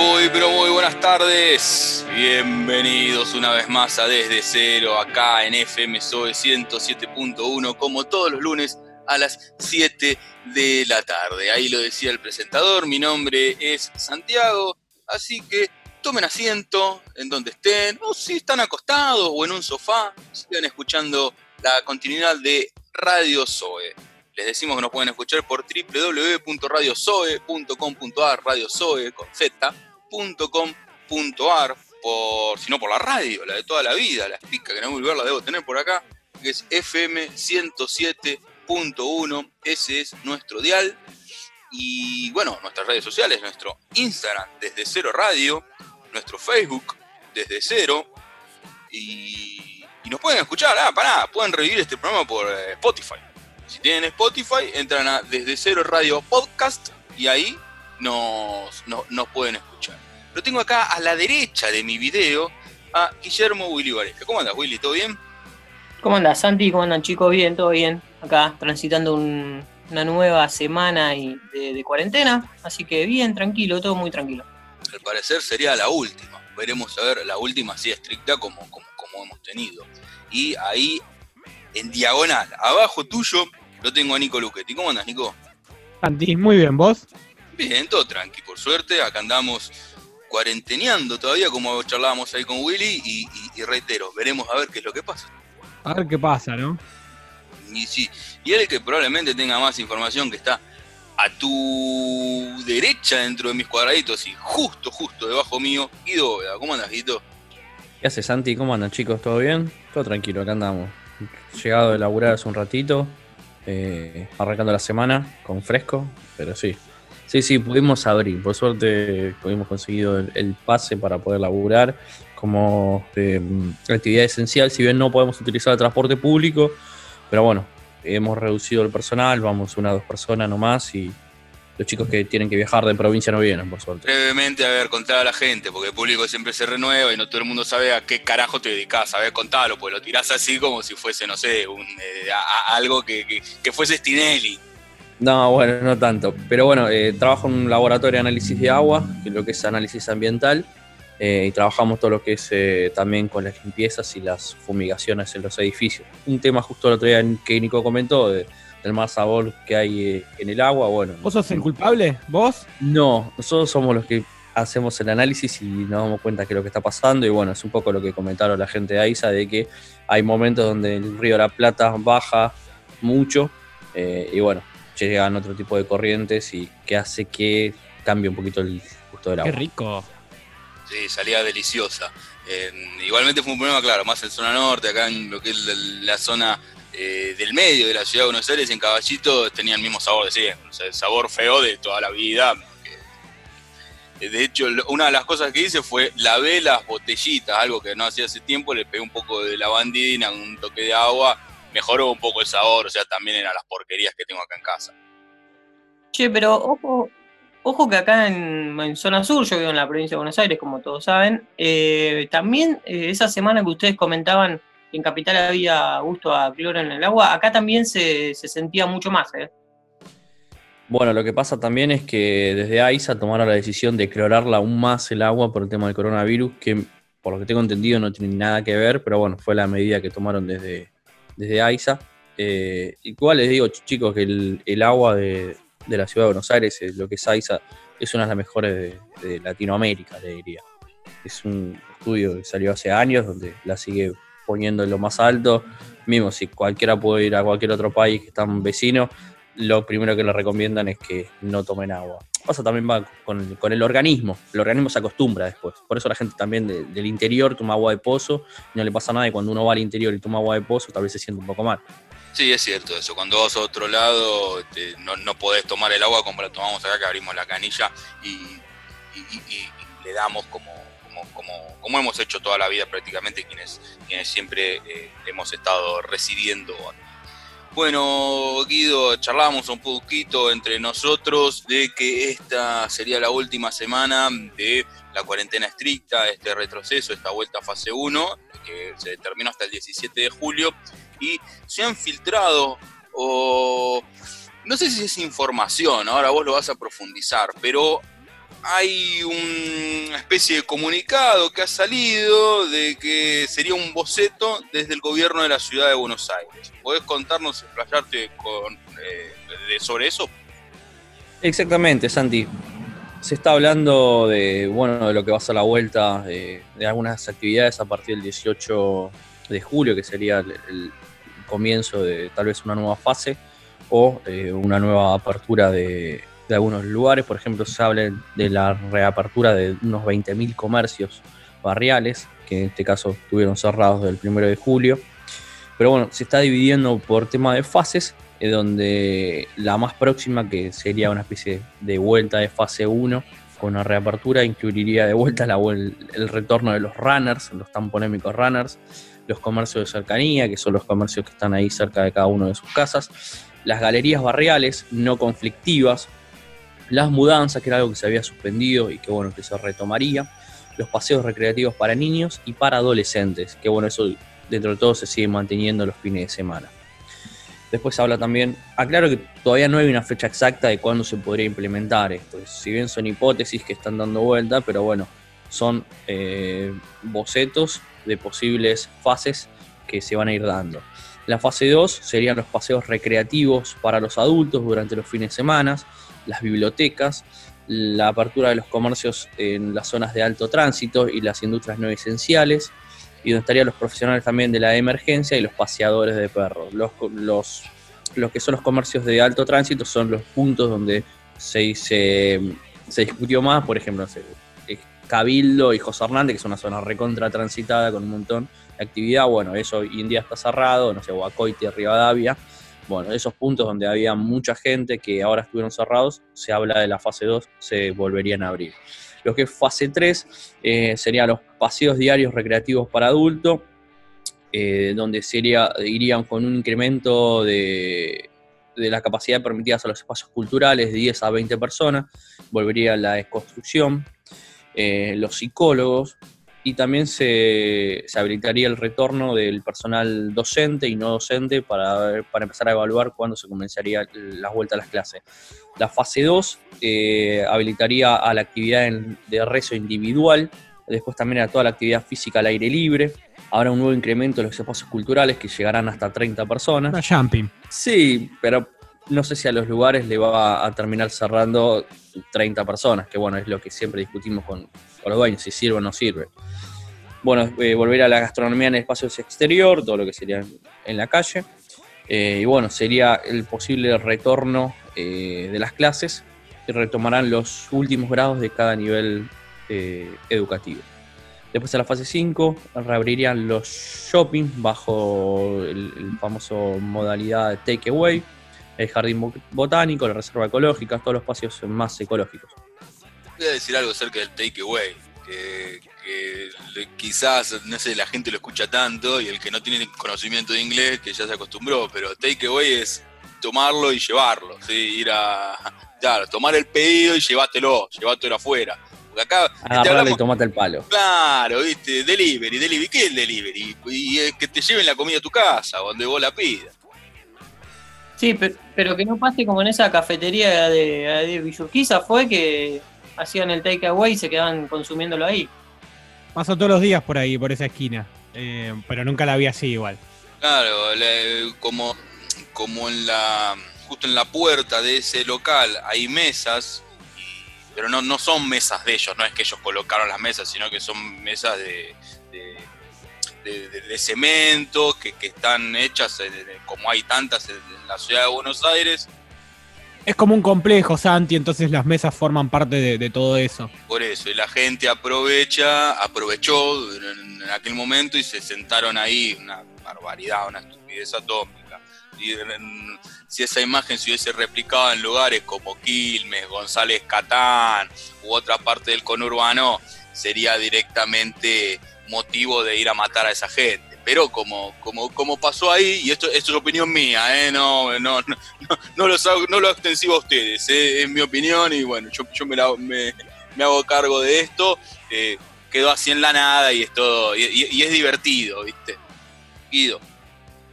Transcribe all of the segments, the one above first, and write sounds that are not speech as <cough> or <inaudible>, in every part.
Muy, pero muy buenas tardes. Bienvenidos una vez más a Desde Cero, acá en FM SOE 107.1, como todos los lunes a las 7 de la tarde. Ahí lo decía el presentador, mi nombre es Santiago, así que tomen asiento en donde estén, o si están acostados o en un sofá, sigan escuchando la continuidad de Radio Zoe. Les decimos que nos pueden escuchar por www.radiozoe.com.ar, radiozoe con z.com.ar, por, si no por la radio, la de toda la vida, la pica que no voy a la debo tener por acá, que es FM 107.1, ese es nuestro dial. Y bueno, nuestras redes sociales, nuestro Instagram desde cero radio, nuestro Facebook desde cero. Y, nos pueden escuchar, ah, pará, pueden revivir este programa por eh, Spotify. Si tienen Spotify, entran a Desde Cero Radio Podcast y ahí nos, nos, nos pueden escuchar. Lo tengo acá a la derecha de mi video a Guillermo Willy Varela. ¿Cómo andas, Willy? ¿Todo bien? ¿Cómo andas, Santi? ¿Cómo andan, chicos? Bien, todo bien. Acá transitando un- una nueva semana y de, de cuarentena. Así que bien, tranquilo, todo muy tranquilo. Al parecer sería la última. Veremos a ver la última así estricta como, como, como hemos tenido. Y ahí, en diagonal, abajo tuyo, lo tengo a Nico Luchetti. ¿Cómo andas, Nico? Santi, muy bien, ¿vos? Bien, todo tranqui, por suerte. Acá andamos cuarenteneando todavía, como charlábamos ahí con Willy. Y, y- y reitero, veremos a ver qué es lo que pasa. A ver qué pasa, ¿no? Y sí, y él que probablemente tenga más información que está a tu derecha dentro de mis cuadraditos y justo, justo debajo mío, Guido. ¿Cómo andas, Guido? ¿Qué hace Santi? ¿Cómo andan chicos? ¿Todo bien? Todo tranquilo, acá andamos. Llegado de laburar hace un ratito, eh, arrancando la semana con fresco, pero sí. Sí, sí, pudimos abrir. Por suerte pudimos conseguido el, el pase para poder laburar como eh, actividad esencial, si bien no podemos utilizar el transporte público, pero bueno, hemos reducido el personal, vamos una o dos personas nomás y los chicos que tienen que viajar de provincia no vienen, por suerte. Brevemente, a ver, contar a la gente, porque el público siempre se renueva y no todo el mundo sabe a qué carajo te dedicas. A ver, contalo, pues lo tirás así como si fuese, no sé, un, eh, a- a- algo que, que- que fuese Stinelli. No, bueno, no tanto. Pero bueno, eh, trabajo en un laboratorio de análisis de agua, que es lo que es análisis ambiental, eh, y trabajamos todo lo que es eh, también con las limpiezas y las fumigaciones en los edificios. Un tema justo el otro día que Nico comentó, de- del mal sabor que hay eh, en el agua, bueno. ¿Vos sos el culpable? ¿Vos? No, nosotros somos los que hacemos el análisis y nos damos cuenta que lo que está pasando y bueno, es un poco lo que comentaron la gente de AISA de que hay momentos donde el río de la Plata baja mucho eh, y bueno, llegan otro tipo de corrientes y que hace que cambie un poquito el gusto del Qué agua. rico. Sí, salía deliciosa. Eh, igualmente fue un problema, claro, más en zona norte, acá en lo que es la, zona eh, del medio de la ciudad de Buenos Aires, en Caballito, tenía el mismo sabor de siempre, o sea, el sabor feo de toda la vida. que- de hecho, una de las cosas que hice fue lavé las botellitas, algo que no hacía hace tiempo, le pegué un poco de lavandina, un toque de agua, mejoró un poco el sabor, o sea, también eran las porquerías que tengo acá en casa. Che, pero ojo, ojo que acá en, en zona sur, yo vivo en la provincia de Buenos Aires, como todos saben, eh, también eh, esa semana que ustedes comentaban que en Capital había gusto a cloro en el agua, acá también se, se sentía mucho más, ¿eh? Bueno, lo que pasa también es que desde AISA tomaron la decisión de clorarla aún más el agua por el tema del coronavirus, que por lo que tengo entendido no tiene nada que ver, pero bueno, fue la medida que tomaron desde, desde AISA. Eh, igual les digo, ch- chicos, que el, agua de, de la ciudad de Buenos Aires, eh, lo que es AISA, es una de las mejores de, de Latinoamérica, le diría. Es un estudio que salió hace años, donde la sigue poniendo en lo más alto. Mismo si cualquiera puede ir a cualquier otro país que están vecinos, lo primero que le recomiendan es que no tomen agua. Pasa también va con, con el organismo. El organismo se acostumbra después. Por eso la gente también de- del interior toma agua de pozo no le pasa nada. Y cuando uno va al interior y toma agua de pozo, tal vez se siente un poco mal. Sí, es cierto eso. Cuando vas a otro lado, este, no, no podés tomar el agua como la tomamos acá, que abrimos la canilla y le damos como, como, como, como hemos hecho toda la vida prácticamente quienes, quienes siempre eh, hemos estado residiendo. Bueno, Guido, charlamos un poquito entre nosotros de que esta sería la última semana de la cuarentena estricta, este retroceso, esta vuelta a fase 1, que se terminó hasta el 17 de julio, y se han filtrado o no sé si es información, ahora vos lo vas a profundizar, pero hay una especie de comunicado que ha salido de que sería un boceto desde el gobierno de la ciudad de Buenos Aires. ¿Podés contarnos, explayarte con, eh, sobre eso? Exactamente, Santi. Se está hablando de, bueno, de lo que va a ser la vuelta de, algunas actividades a partir del 18 de julio, que sería el, comienzo de tal vez una nueva fase o eh, una nueva apertura de, de algunos lugares. Por ejemplo, se habla de la reapertura de unos 20.000 comercios barriales, que en este caso estuvieron cerrados del 1 de julio. Pero bueno, se está dividiendo por tema de fases, donde la más próxima, que sería una especie de vuelta de fase 1 con una reapertura, incluiría de vuelta el, el retorno de los runners, los tan polémicos runners, los comercios de cercanía, que son los comercios que están ahí cerca de cada uno de sus casas, las galerías barriales no conflictivas, las mudanzas, que era algo que se había suspendido y que bueno, que se retomaría, los paseos recreativos para niños y para adolescentes, que bueno, eso dentro de todo se sigue manteniendo los fines de semana. Después habla también, aclaro que todavía no hay una fecha exacta de cuándo se podría implementar esto, si bien son hipótesis que están dando vuelta, pero bueno, son eh, bocetos de posibles fases que se van a ir dando. La fase 2 serían los paseos recreativos para los adultos durante los fines de semana, las bibliotecas, la apertura de los comercios en las zonas de alto tránsito y las industrias no esenciales, y donde estarían los profesionales también de la emergencia y los paseadores de perros. Los, los, que son los comercios de alto tránsito son los puntos donde se, se, se discutió más, por ejemplo, Cabildo y José Hernández, que es una zona recontra transitada con un montón de actividad. Bueno, eso hoy en día está cerrado, no sé, Rivadavia bueno, esos puntos donde había mucha gente que ahora estuvieron cerrados, se habla de la fase 2, se volverían a abrir. Lo que es fase 3 eh, serían los paseos diarios recreativos para adultos, eh, donde sería, irían con un incremento de, la capacidad permitida a los espacios culturales de 10 a 20 personas, volvería la desconstrucción, eh, los psicólogos, y también se, habilitaría el retorno del personal docente y no docente para, para empezar a evaluar cuándo se comenzaría la vuelta a las clases. La fase 2 eh, habilitaría a la actividad de rezo individual, después también a toda la actividad física al aire libre. Habrá un nuevo incremento de los espacios culturales que llegarán hasta 30 personas. Una jumping. Sí, pero no sé si a los lugares le va a terminar cerrando 30 personas, que bueno, es lo que siempre discutimos con, los dueños, si sirve o no sirve. Bueno, eh, volver a la gastronomía en espacios exterior, todo lo que sería en la calle. Eh, y bueno, sería el posible retorno eh, de las clases y retomarán los últimos grados de cada nivel educativo. Después de la fase 5 reabrirían los shopping bajo el, el famoso modalidad takeaway el jardín botánico, la reserva ecológica, todos los espacios más ecológicos. Voy a decir algo acerca del takeaway, que, quizás, no sé, la gente lo escucha tanto y el que no tiene conocimiento de inglés, que ya se acostumbró, pero takeaway es tomarlo y llevarlo, ¿sí? ir a, <laughs> claro, tomar el pedido y llevátelo, llevátelo afuera. Porque acá. Agarrarle y tomate el palo. Claro, viste, delivery, delivery. ¿Qué es el delivery? Y es que te lleven la comida a tu casa, donde vos la pidas. Sí, pero, que no pase como en esa cafetería de, de fue que hacían el takeaway y se quedaban consumiéndolo ahí. Paso todos los días por ahí, por esa esquina, eh, pero nunca la vi así igual. Claro, como, como en la justo en la puerta de ese local hay mesas, pero no, no son mesas de ellos, no es que ellos colocaron las mesas, sino que son mesas de de, cemento que, están hechas como hay tantas en, la ciudad de Buenos Aires. Es como un complejo, Santi, entonces las mesas forman parte de, todo eso. Por eso, y la gente aprovecha, aprovechó en, aquel momento y se sentaron ahí, una barbaridad, una estupidez atómica. Si esa imagen se hubiese replicado en lugares como Quilmes, González Catán u otra parte del conurbano, sería directamente motivo de ir a matar a esa gente. Pero como, como, como pasó ahí, y esto, esto es opinión mía, ¿eh? no, no, no, no, no lo extensivo a ustedes, ¿eh? es mi opinión y bueno, yo, yo me, me, hago cargo de esto, eh, quedó así en la nada y es todo, y, es divertido, ¿viste? Guido.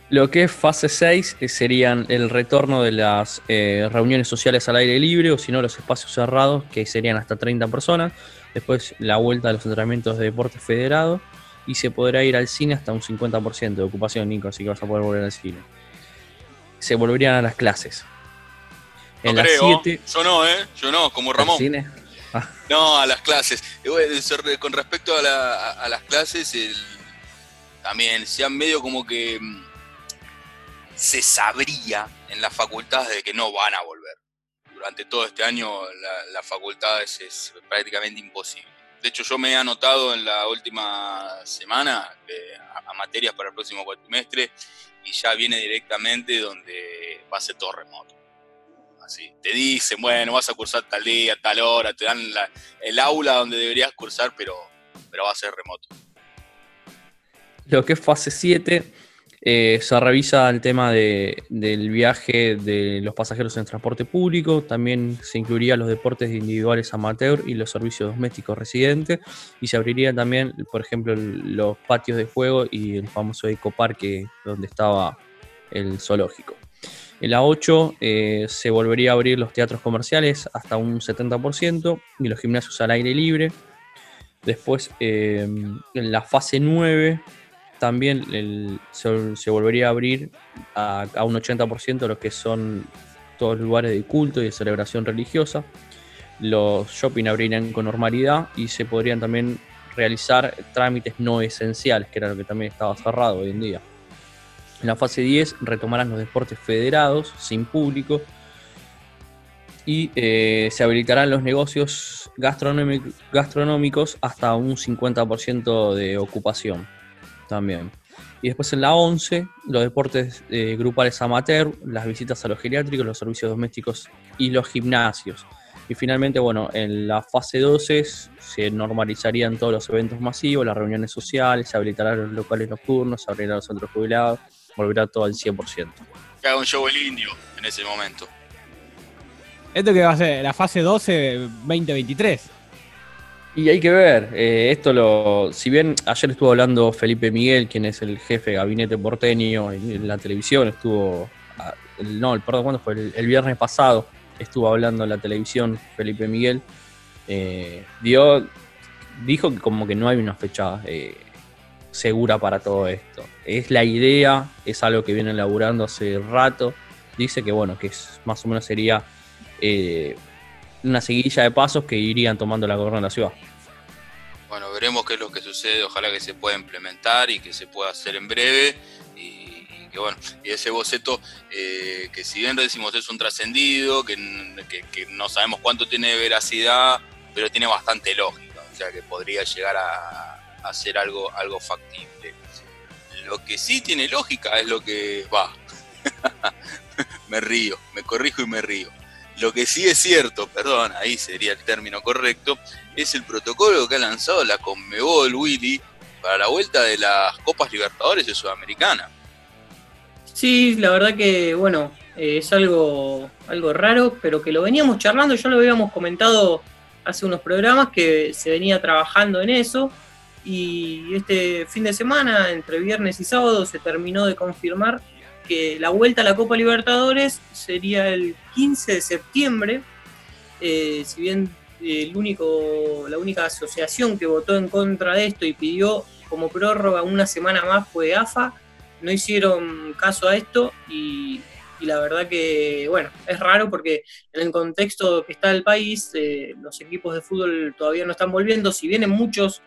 Lo que es fase 6 eh, serían el retorno de las reuniones sociales al aire libre o si no los espacios cerrados, que serían hasta 30 personas. Después la vuelta a los entrenamientos de deporte federado y se podrá ir al cine hasta un 50% de ocupación, Nico, así que vas a poder volver al cine. Se volverían a las clases. En no creo. Yo no, ¿eh? Yo no, como Ramón. cine? Ah. No, a las clases. Con respecto a, las clases, también se han medio como que mm, se sabría en las facultades de que no van a volver. Durante todo este año las facultades es prácticamente imposible. De hecho, yo me he anotado en la última semana a, materias para el próximo cuatrimestre y ya viene directamente donde va a ser todo remoto. Así, te dicen, bueno, vas a cursar tal día, tal hora, te dan el aula donde deberías cursar, pero, pero va a ser remoto. Lo que es fase 7 eh, se revisa el tema del viaje de los pasajeros en transporte público, también se incluiría los deportes individuales amateur y los servicios domésticos residentes, y se abriría también, por ejemplo, los patios de juego y el famoso ecoparque donde estaba el zoológico. En la 8 eh, se volvería a abrir los teatros comerciales hasta un 70% y los gimnasios al aire libre. Después, eh, en la fase 9 también se, volvería a abrir a, un 80% lo que son todos los lugares de culto y de celebración religiosa. Los shopping abrirían con normalidad y se podrían también realizar trámites no esenciales, que era lo que también estaba cerrado hoy en día. En la fase 10 retomarán los deportes federados sin público y eh, se habilitarán los negocios gastronómicos hasta un 50% de ocupación también. Y después en la 11, los deportes eh, grupales amateur, las visitas a los geriátricos, los servicios domésticos y los gimnasios. Y finalmente, bueno, en la fase 12 se normalizarían todos los eventos masivos, las reuniones sociales, se habilitarán los locales nocturnos, se abrirán los centros jubilados, volverá todo al 100%. Que haga un show el indio en ese momento. Esto que va a ser la fase 12 2023. Y hay que ver, eh, esto lo. Si bien ayer estuvo hablando Felipe Miguel, quien es el jefe de gabinete porteño en, la televisión, estuvo. Ah, no, el, perdón, ¿cuándo fue? El, viernes pasado estuvo hablando en la televisión Felipe Miguel. Eh, dio, dijo que como que no hay una fecha eh, segura para todo esto. Es la idea, es algo que vienen laburando hace rato. Dice que bueno, que es, más o menos sería una seguidilla de pasos que irían tomando la gobierno de la ciudad. Bueno, veremos qué es lo que sucede, ojalá que se pueda implementar y que se pueda hacer en breve. Y, que bueno, y ese boceto, eh, que si bien decimos es un trascendido, que, no sabemos cuánto tiene de veracidad, pero tiene bastante lógica, o sea que podría llegar a, a ser algo, algo factible. Lo que sí tiene lógica es lo que va. <laughs> me río, me corrijo y me río lo que sí es cierto, perdón, ahí sería el término correcto, es el protocolo que ha lanzado la Conmebol Willy para la vuelta de las Copas Libertadores de Sudamericana. Sí, la verdad que, bueno, eh, es algo, algo raro, pero que lo veníamos charlando, ya lo habíamos comentado hace unos programas que se venía trabajando en eso y este fin de semana, entre viernes y sábado, se terminó de confirmar que la vuelta a la Copa Libertadores sería el 15 de septiembre, eh, si bien la única asociación que votó en contra de esto y pidió como prórroga una semana más fue AFA, no hicieron caso a esto y, la verdad que, bueno, es raro porque en el contexto que está el país, eh, los equipos de fútbol todavía no están volviendo, si bien en muchos,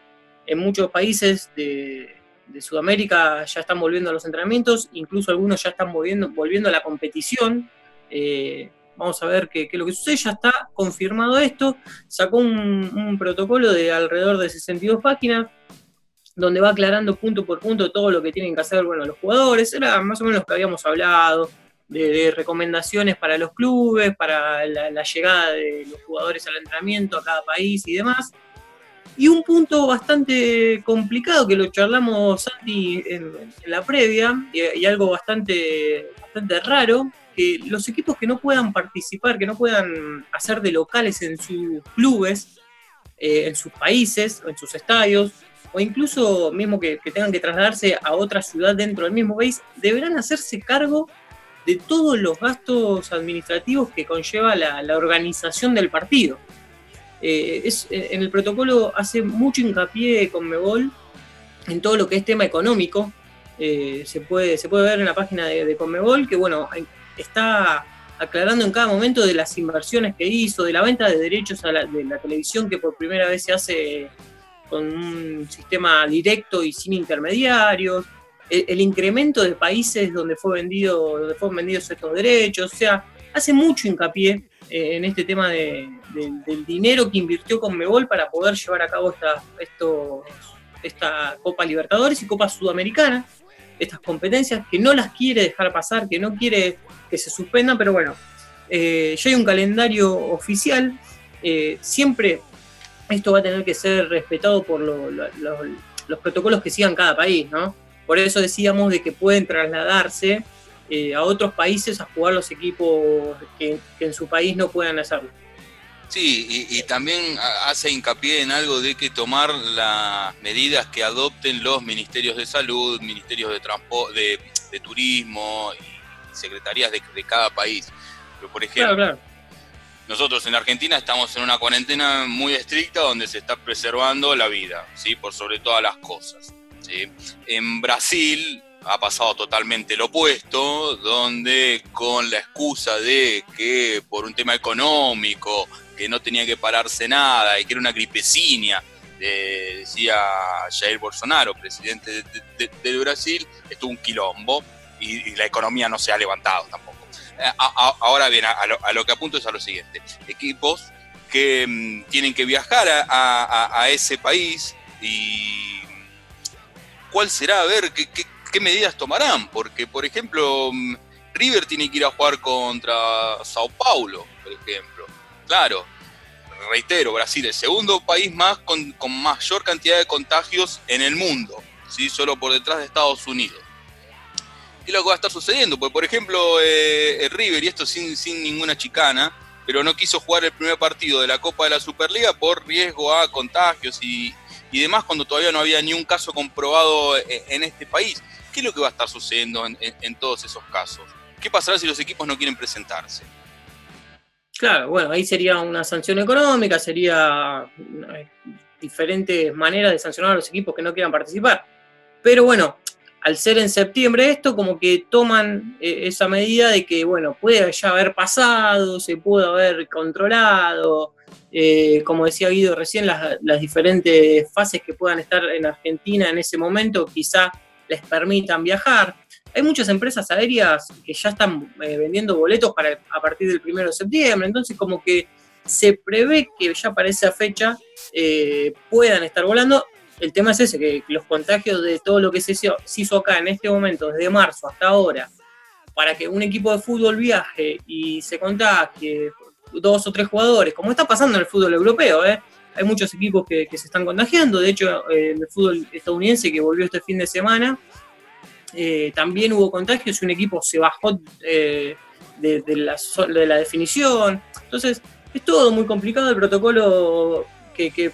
en muchos países de, de Sudamérica ya están volviendo a los entrenamientos, incluso algunos ya están volviendo, volviendo a la competición. Eh, vamos a ver qué, es lo que sucede. Ya está confirmado esto. Sacó un, protocolo de alrededor de 62 páginas donde va aclarando punto por punto todo lo que tienen que hacer bueno, los jugadores. Era más o menos lo que habíamos hablado, de, recomendaciones para los clubes, para la, llegada de los jugadores al entrenamiento a cada país y demás. Y un punto bastante complicado que lo charlamos Santi en, la previa, y, algo bastante, bastante raro, que los equipos que no puedan participar, que no puedan hacer de locales en sus clubes, eh, en sus países o en sus estadios, o incluso mismo que, tengan que trasladarse a otra ciudad dentro del mismo país, deberán hacerse cargo de todos los gastos administrativos que conlleva la, organización del partido. Eh, es, eh, en el protocolo hace mucho hincapié con Mebol en todo lo que es tema económico. Eh, se, puede, se puede ver en la página de, de Conmebol que bueno, está aclarando en cada momento de las inversiones que hizo, de la venta de derechos a la, de la televisión que por primera vez se hace con un sistema directo y sin intermediarios, el, incremento de países donde fue vendido, donde fueron vendidos estos derechos, o sea, hace mucho hincapié eh, en este tema de, del dinero que invirtió con Mebol para poder llevar a cabo esta Copa Libertadores y Copa Sudamericana, estas competencias que no las quiere dejar pasar, que no quiere que se suspendan, pero bueno, eh, ya hay un calendario oficial, eh, siempre esto va a tener que ser respetado por los protocolos que sigan cada país, ¿no? Por eso decíamos de que pueden trasladarse eh, a otros países a jugar los equipos que, en su país no puedan hacerlo. Sí, y, también hace hincapié en algo de que tomar las medidas que adopten los ministerios de salud, ministerios de, de, de turismo y secretarías de, cada país. Pero, por ejemplo, nosotros en Argentina estamos en una cuarentena muy estricta donde se está preservando la vida, ¿sí? por sobre todas las cosas. En Brasil ha pasado totalmente lo opuesto, donde con la excusa de que por un tema económico, que no tenía que pararse nada y que era una gripecina, decía Jair Bolsonaro, presidente de, Brasil, estuvo un quilombo y, la economía no se ha levantado tampoco. Eh, ahora bien, a lo, que apunto es a lo siguiente. Equipos que mm, tienen que viajar a, ese país y cuál será, a ver qué, qué, medidas tomarán, porque por ejemplo mm, River tiene que ir a jugar contra Sao Paulo, por ejemplo. Claro, reitero, Brasil, el segundo país más con, mayor cantidad de contagios en el mundo, ¿sí? solo por detrás de Estados Unidos es lo que va a estar sucediendo. Porque, por ejemplo, eh, River, y esto sin, sin ninguna chicana, pero no quiso jugar el primer partido de la Copa de la Superliga por riesgo a contagios y, demás, cuando todavía no había ni un caso comprobado e, en, este país. ¿Qué es lo que va a estar sucediendo en, todos esos casos? ¿Qué pasará si los equipos no quieren presentarse? Claro, bueno, ahí sería una sanción económica, sería eh, diferentes maneras de sancionar a los equipos que no quieran participar. Pero bueno, al ser en septiembre esto, como que toman eh, esa medida de que, bueno, puede ya haber pasado, se pudo haber controlado, eh, como decía Guido recién, las, diferentes fases que puedan estar en Argentina en ese momento quizá les permitan viajar. Hay muchas empresas aéreas que ya están eh, vendiendo boletos para, a partir del 1 de septiembre, entonces como que se prevé que ya para esa fecha puedan estar volando el tema es ese, que los contagios de todo lo que se hizo, acá en este momento, desde marzo hasta ahora, para que un equipo de fútbol viaje y se contagie dos o tres jugadores, como está pasando en el fútbol europeo, ¿eh? Hay muchos equipos que, se están contagiando, de hecho eh, el fútbol estadounidense que volvió este fin de semana, eh, también hubo contagios y un equipo se bajó de, la, de, la, definición, entonces es todo muy complicado el protocolo que,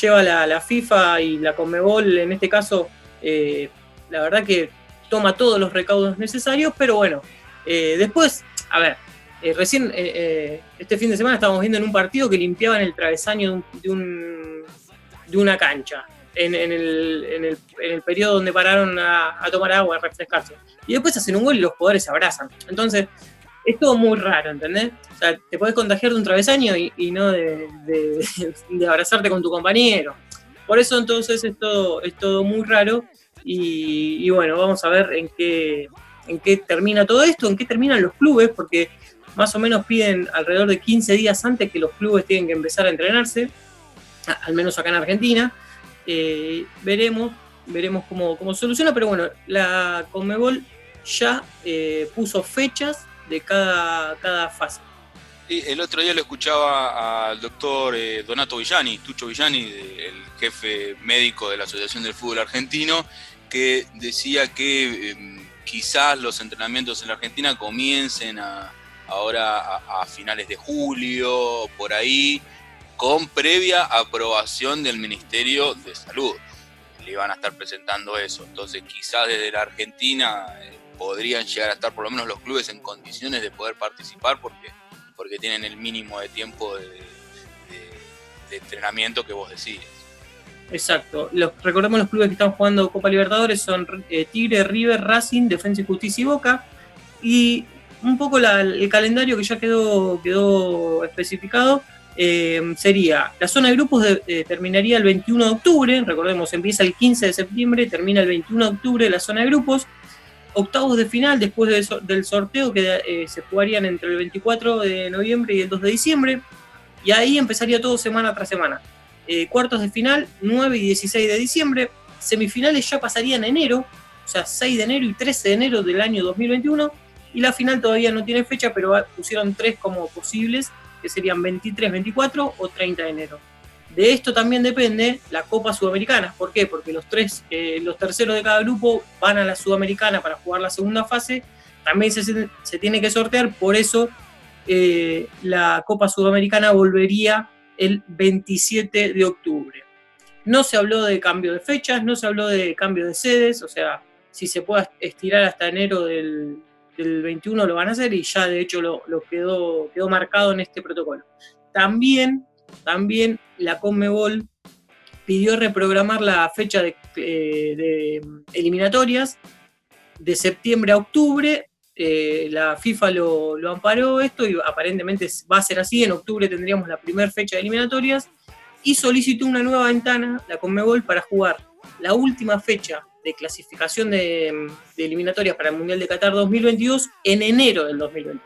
lleva la, FIFA y la Conmebol, en este caso, eh, la verdad que toma todos los recaudos necesarios, pero bueno, eh, después, a ver, eh, recién este fin de semana estábamos viendo en un partido que limpiaban el travesaño de, un, de, una cancha. En, el, en, el, en, el, periodo donde pararon a, tomar agua, a refrescarse. Y después hacen un gol y los jugadores se abrazan. Entonces, es todo muy raro, ¿entendés? O sea, te podés contagiar de un travesaño y, no <laughs> de, abrazarte con tu compañero. Por eso entonces es todo, es todo muy raro y, bueno, vamos a ver en qué, en qué termina todo esto, en qué terminan los clubes, porque más o menos piden alrededor de 15 días antes que los clubes tienen que empezar a entrenarse, al menos acá en Argentina. Eh, veremos, veremos cómo, cómo soluciona, pero bueno, la Conmebol ya eh, puso fechas de cada, cada fase. el otro día lo escuchaba al doctor eh, Donato Villani, Tucho Villani, el jefe médico de la Asociación del Fútbol Argentino, que decía que em, quizás los entrenamientos en la Argentina comiencen ahora a, finales de julio, por ahí, con previa aprobación del Ministerio de Salud. le iban a estar presentando eso. Entonces quizás desde la Argentina eh, podrían llegar a estar por lo menos los clubes en condiciones de poder participar porque, porque tienen el mínimo de tiempo de, entrenamiento que vos decís. Exacto. Recordemos los clubes que están jugando Copa Libertadores son eh, Tigre, River, Racing, Defensa y Justicia y Boca. Y un poco el calendario que ya quedó, quedó especificado eh, sería, la zona de grupos eh, terminaría el 21 de octubre, recordemos, empieza el 15 de septiembre, termina el 21 de octubre la zona de grupos, octavos de final después del sorteo que eh, se jugarían entre el 24 de noviembre y el 2 de diciembre, y ahí empezaría todo semana tras semana. cuartos de final, 9 y 16 de diciembre, semifinales ya pasarían en enero, o sea, 6 de enero y 13 de enero del año 2021, y la final todavía no tiene fecha, pero pusieron tres como posibles, que serían 23, 24 o 30 de enero. De esto también depende la Copa Sudamericana. ¿Por qué? Porque los, tres, eh, los terceros de cada grupo van a la Sudamericana para jugar la segunda fase. También se, tiene que sortear, por eso eh, la Copa Sudamericana volvería el 27 de octubre. No se habló de cambio de fechas, no se habló de cambio de sedes, o sea, si se puede estirar hasta enero del, del 21 lo van a hacer y ya de hecho lo, quedó, quedó marcado en este protocolo. También, también la Conmebol pidió reprogramar la fecha de, eh, eliminatorias de septiembre a octubre. Eh, la FIFA lo, lo, amparó esto y aparentemente va a ser así. En octubre tendríamos la primera fecha de eliminatorias y solicitó una nueva ventana, la Conmebol, para jugar la última fecha de clasificación de, eliminatorias para el Mundial de Qatar 2022 en enero del 2022.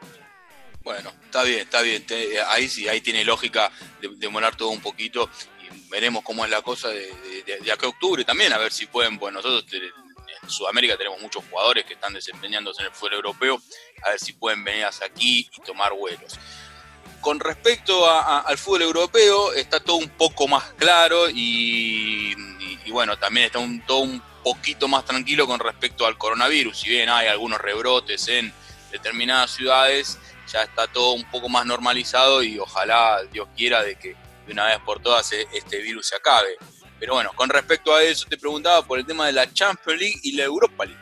Bueno, está bien, está bien. ahí sí, ahí tiene lógica de, demorar todo un poquito y veremos cómo es la cosa de, acá a octubre también, a ver si pueden, pues nosotros en Sudamérica tenemos muchos jugadores que están desempeñándose en el fútbol europeo, a ver si pueden venir hasta aquí y tomar vuelos. Con respecto al fútbol europeo, está todo un poco más claro y, bueno, también está todo un poquito más tranquilo con respecto al coronavirus. Si bien hay algunos rebrotes en determinadas ciudades, ya está todo un poco más normalizado y ojalá Dios quiera de que de una vez por todas e, este virus se acabe. Pero bueno, con respecto a eso te preguntaba por el tema de la Champions League y la Europa League.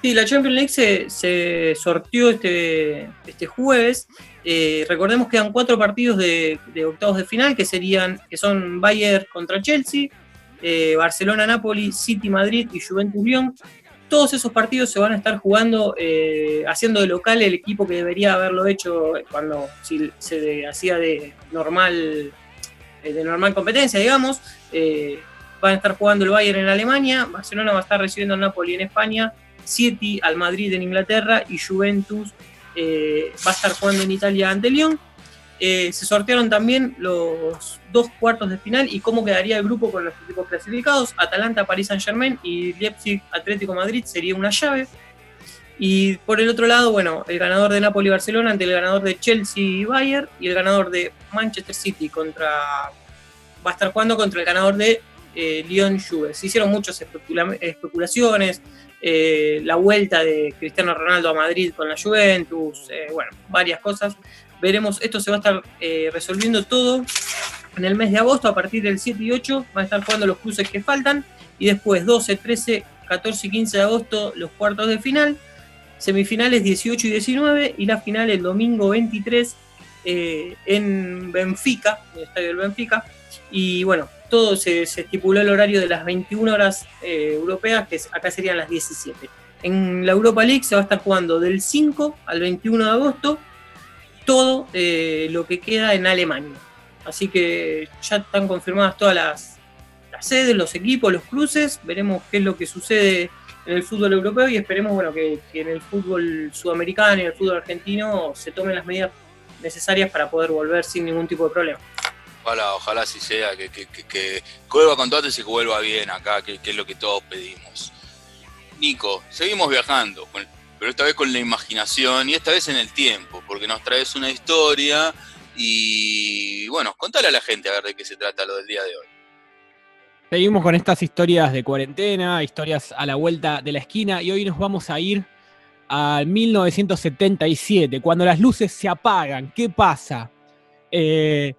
Sí, la Champions League se, se sortió este, este jueves. Eh, recordemos que quedan cuatro partidos de, de, octavos de final que serían, que son Bayern contra Chelsea, eh, Barcelona, Napoli, City, Madrid y Juventus Lyon. Todos esos partidos se van a estar jugando, eh, haciendo de local el equipo que debería haberlo hecho cuando se hacía de normal, eh, de normal competencia, digamos. van a estar jugando el Bayern en Alemania, Barcelona va a estar recibiendo al Napoli en España, City al Madrid en Inglaterra y Juventus va a estar jugando en Italia ante Lyon. Eh, se sortearon también los dos cuartos de final y cómo quedaría el grupo con los equipos clasificados. Atalanta, París Saint Germain y Leipzig, Atlético Madrid sería una llave. Y por el otro lado, bueno, el ganador de Napoli Barcelona ante el ganador de Chelsea y Bayern y el ganador de Manchester City contra va a estar jugando contra el ganador de eh, Lyon Juve. Se hicieron muchas especulaciones, eh, la vuelta de Cristiano Ronaldo a Madrid con la Juventus, bueno, varias cosas veremos, esto se va a estar eh, resolviendo todo en el mes de agosto, a partir del 7 y 8 van a estar jugando los cruces que faltan. Y después 12, 13, 14 y 15 de agosto los cuartos de final, semifinales 18 y 19 y la final el domingo 23 eh, en Benfica, en el estadio del Benfica. Y bueno, todo se, estipuló el horario de las 21 horas eh, europeas, que acá serían las 17. En la Europa League se va a estar jugando del 5 al 21 de agosto todo eh, lo que queda en Alemania. Así que ya están confirmadas todas las, sedes, los equipos, los cruces. Veremos qué es lo que sucede en el fútbol europeo y esperemos bueno, que, en el fútbol sudamericano y el fútbol argentino se tomen las medidas necesarias para poder volver sin ningún tipo de problema. Ojalá, ojalá así sea, que, que, que, vuelva con todo y que vuelva bien acá, que, es lo que todos pedimos. Nico, seguimos viajando, pero esta vez con la imaginación y esta vez en el tiempo, porque nos traes una historia y bueno, contale a la gente a ver de qué se trata lo del día de hoy. Seguimos con estas historias de cuarentena, historias a la vuelta de la esquina y hoy nos vamos a ir al 1977, cuando las luces se apagan. ¿Qué pasa? Eh,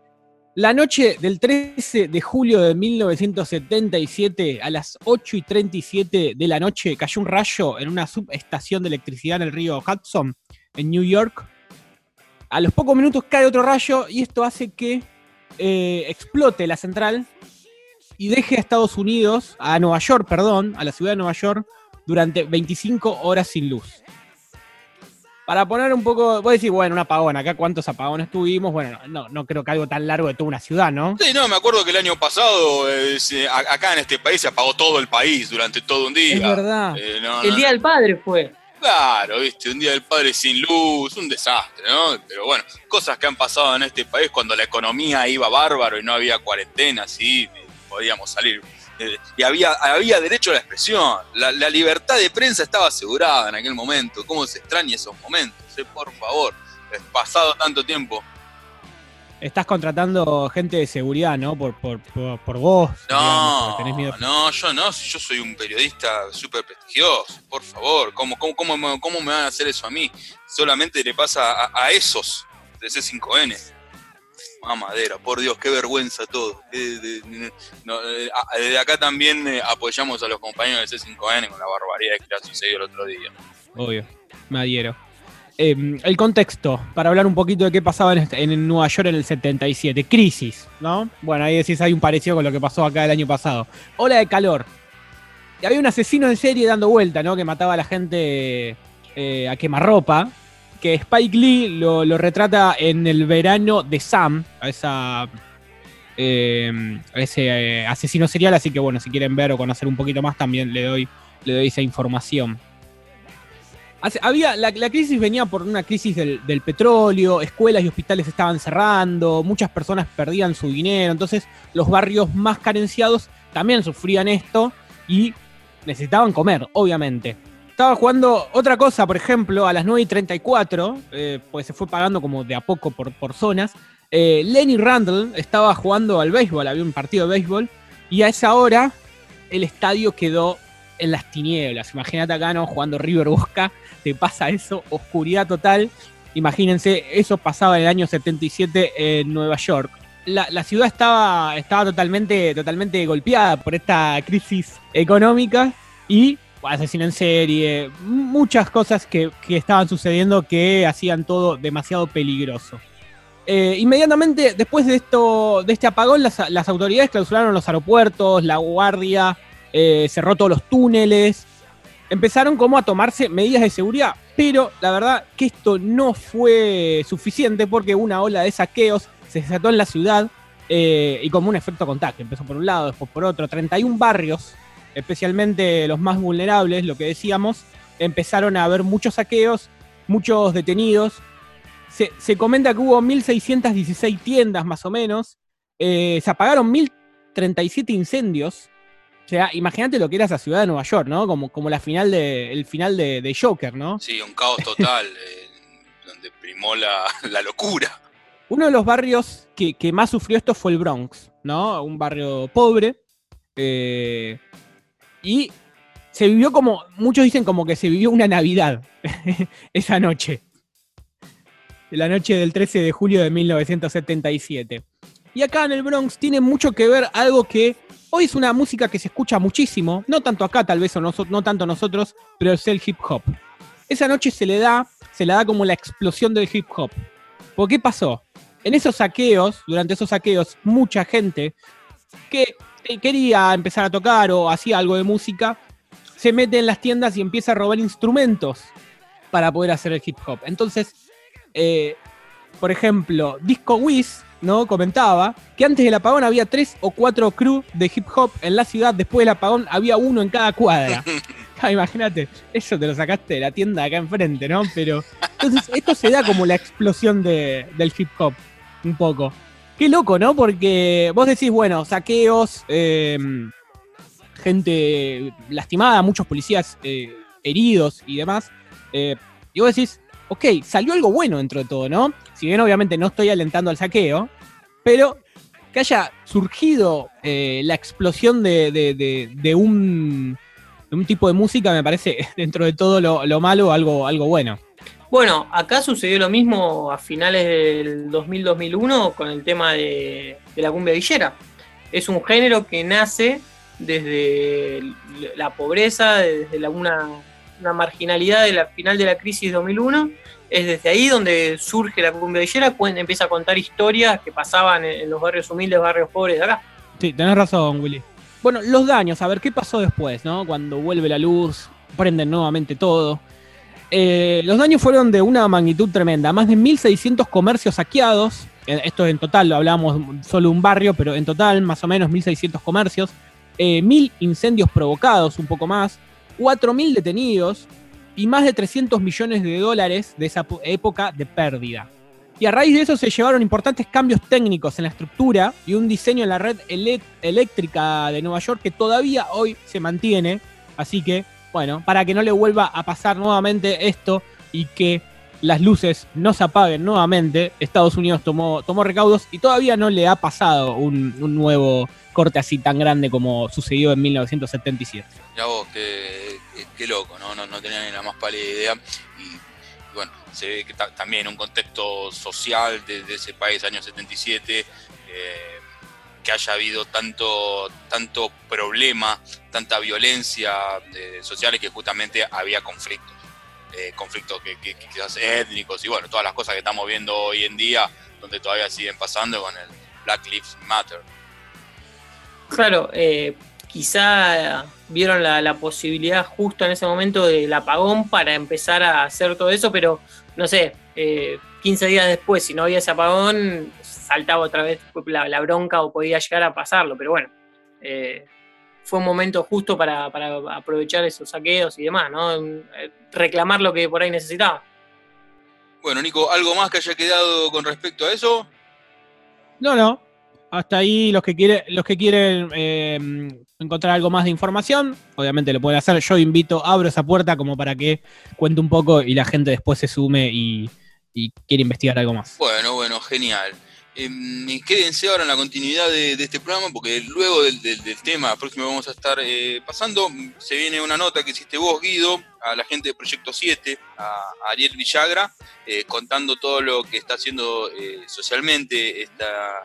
La noche del 13 de julio de 1977, a las 8 y 37 de la noche, cayó un rayo en una subestación de electricidad en el río Hudson, en New York. A los pocos minutos cae otro rayo y esto hace que eh, explote la central y deje a Estados Unidos, a Nueva York, perdón, a la ciudad de Nueva York, durante 25 horas sin luz. Para poner un poco, voy a decir, bueno, un apagón, acá cuántos apagones tuvimos, bueno, no, no creo que algo tan largo de toda una ciudad, ¿no? Sí, no, me acuerdo que el año pasado, eh, acá en este país se apagó todo el país durante todo un día. Es verdad. Eh, el Día del Padre fue. Claro, viste, un Día del Padre sin luz, un desastre, ¿no? Pero bueno, cosas que han pasado en este país cuando la economía iba bárbaro y no había cuarentena, sí, podíamos salir eh, y había, había derecho a la expresión. La, libertad de prensa estaba asegurada en aquel momento. ¿Cómo se extraña esos momentos? Eh? Por favor, es pasado tanto tiempo. Estás contratando gente de seguridad, ¿no? Por, por, por, vos. No, no, yo no. Yo soy un periodista súper prestigioso. Por favor, ¿cómo, cómo, cómo, me van a hacer eso a mí? Solamente le pasa a, a esos de C5N madera, por Dios, qué vergüenza todo. Eh, desde acá también eh, apoyamos a los compañeros de C5N con la barbaridad que ha sucedido el otro día. Obvio, me adhiero. Em, el contexto, para hablar un poquito de qué pasaba este, en, Nueva York en el 77. Crisis, ¿no? Bueno, ahí decís, hay un parecido con lo que pasó acá el año pasado. Ola de calor. Y había un asesino en serie dando vuelta, ¿no? Que mataba a la gente eh, a quemarropa que Spike Lee lo, retrata en el verano de Sam, a, esa, eh, ese eh, asesino serial, así que bueno, si quieren ver o conocer un poquito más, también le doy, le doy esa información. Había, la, crisis venía por una crisis del, del, petróleo, escuelas y hospitales estaban cerrando, muchas personas perdían su dinero, entonces los barrios más carenciados también sufrían esto y necesitaban comer, obviamente. Estaba jugando otra cosa, por ejemplo, a las 9 y 34, eh, pues se fue pagando como de a poco por, por zonas. Eh, Lenny Randall estaba jugando al béisbol, había un partido de béisbol, y a esa hora el estadio quedó en las tinieblas. Imagínate acá, ¿no? Jugando River Bosca, te pasa eso, oscuridad total. Imagínense, eso pasaba en el año 77 en Nueva York. La, la, ciudad estaba, estaba totalmente, totalmente golpeada por esta crisis económica y asesino en serie, muchas cosas que, estaban sucediendo que hacían todo demasiado peligroso. Eh, inmediatamente después de esto, de este apagón, las, autoridades clausuraron los aeropuertos, la guardia, eh, cerró todos los túneles, empezaron como a tomarse medidas de seguridad, pero la verdad que esto no fue suficiente porque una ola de saqueos se desató en la ciudad eh, y como un efecto contacto, empezó por un lado, después por otro, 31 barrios especialmente los más vulnerables, lo que decíamos, empezaron a haber muchos saqueos, muchos detenidos. Se, comenta que hubo 1.616 tiendas más o menos, eh, se apagaron 1.037 incendios. O sea, imagínate lo que era esa ciudad de Nueva York, ¿no? Como, como la final de, el final de, Joker, ¿no? Sí, un caos total, <laughs> eh, donde primó la, locura. Uno de los barrios que, que, más sufrió esto fue el Bronx, ¿no? Un barrio pobre, eh, y se vivió como, muchos dicen como que se vivió una Navidad <laughs> esa noche. La noche del 13 de julio de 1977. Y acá en el Bronx tiene mucho que ver algo que hoy es una música que se escucha muchísimo, no tanto acá tal vez o no, no tanto nosotros, pero es el hip hop. Esa noche se le da, se le da como la explosión del hip hop. ¿Por qué pasó? En esos saqueos, durante esos saqueos, mucha gente que quería empezar a tocar o hacía algo de música, se mete en las tiendas y empieza a robar instrumentos para poder hacer el hip hop. Entonces, eh, por ejemplo, Disco Wiz, ¿no? Comentaba que antes del apagón había tres o cuatro crew de hip hop en la ciudad, después del apagón había uno en cada cuadra. <laughs> Ah, imagínate, eso te lo sacaste de la tienda acá enfrente, ¿no? Pero entonces esto se da como la explosión del hip hop, un poco. Qué loco, ¿no? Porque vos decís, bueno, saqueos, em, gente lastimada, muchos policías eh, heridos y demás. Eh, y vos decís, ok, salió algo bueno dentro de todo, ¿no? Si bien obviamente no estoy alentando al saqueo, pero que haya surgido eh, la explosión de, un, un, tipo de música me parece <laughs> dentro de todo lo, malo algo, algo bueno. Bueno, acá sucedió lo mismo a finales del 2000-2001 con el tema de, la cumbia villera. Es un género que nace desde la pobreza, desde una, marginalidad de la final de la crisis 2001. Es desde ahí donde surge la cumbia villera, empieza a contar historias que pasaban en, los barrios humildes, barrios pobres de acá. Sí, tenés razón, Willy. Bueno, los daños, a ver qué pasó después, ¿no? Cuando vuelve la luz, prenden nuevamente todo. Eh, los daños fueron de una magnitud tremenda, más de 1.600 comercios saqueados, esto en total, lo hablamos solo un barrio, pero en total más o menos 1.600 comercios, eh, 1.000 incendios provocados, un poco más, 4.000 detenidos y más de 300 millones de dólares de esa época de pérdida. Y a raíz de eso se llevaron importantes cambios técnicos en la estructura y un diseño en la red eléctrica de Nueva York que todavía hoy se mantiene. Así que bueno, para que no le vuelva a pasar nuevamente esto y que las luces no se apaguen nuevamente, Estados Unidos tomó, tomó recaudos y todavía no le ha pasado un, nuevo corte así tan grande como sucedió en 1977. Ya vos, qué, loco, ¿no? ¿no? tenía ni la más pálida idea. Y, bueno, se ve que también un contexto social de, ese país, año 77, que haya habido tanto, tanto problema, tanta violencia de, sociales que justamente había conflictos. Eh, conflictos que, quizás étnicos y bueno, todas las cosas que estamos viendo hoy en día, donde todavía siguen pasando con el Black Lives Matter. Claro, eh, quizá vieron la, posibilidad justo en ese momento del apagón para empezar a hacer todo eso, pero no sé, 15 eh, días después, si no había ese apagón, saltaba otra vez la, bronca o podía llegar a pasarlo, pero bueno, eh, fue un momento justo para, aprovechar esos saqueos y demás, ¿no? Eh, reclamar lo que por ahí necesitaba. Bueno, Nico, ¿algo más que haya quedado con respecto a eso? No, no. Hasta ahí los que, quiere, los que quieren eh, encontrar algo más de información, obviamente lo pueden hacer. Yo invito, abro esa puerta como para que cuente un poco y la gente después se sume y, y quiere investigar algo más. Bueno, bueno, genial. Eh, quédense ahora en la continuidad de, este programa porque luego del, tema próximo vamos a estar eh, pasando, se viene una nota que hiciste vos, Guido, a la gente de Proyecto 7, a, Ariel Villagra, eh, contando todo lo que está haciendo eh, socialmente esta,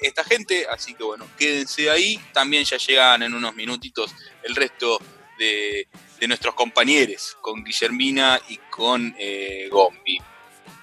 esta gente. Así que bueno, quédense ahí. También ya llegan en unos minutitos el resto de, de nuestros compañeros, con Guillermina y con Gombi.